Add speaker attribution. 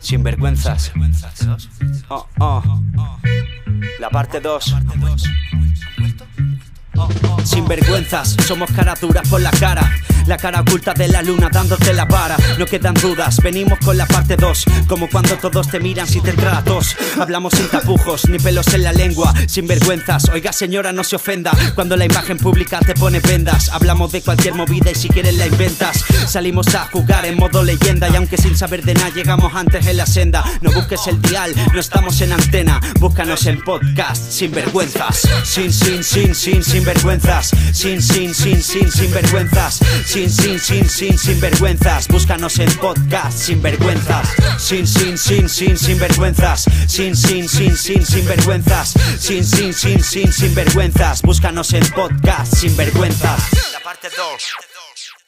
Speaker 1: Sinvergüenzas. Oh, oh. La parte 2. Sinvergüenzas, somos caras duras por la cara. La cara oculta de la luna dándote la vara. No quedan dudas, venimos con la parte 2. Como cuando todos te miran si te tratos. Hablamos sin tapujos, ni pelos en la lengua. Sinvergüenzas, oiga señora, no se ofenda. Cuando la imagen pública te pone vendas. Hablamos de cualquier movida y si quieres la inventas. Salimos a jugar en modo leyenda. Y aunque sin saber de nada llegamos antes en la senda. No busques el dial, no estamos en antena. Búscanos en podcast, sinvergüenzas. Sin, sin, sin, sin, sinvergüenzas. Sin, sin, sin, sin, sinvergüenzas. Sin, sin, sin, sin, sin vergüenzas. Búscanos en podcast, sin vergüenzas. Sin, sin, sin, sin, sin vergüenzas. Sin, sin, sin, sin, sin vergüenzas. Sin, sin, sin, sin, sin vergüenzas. Búscanos en podcast, sin vergüenzas. La parte 2.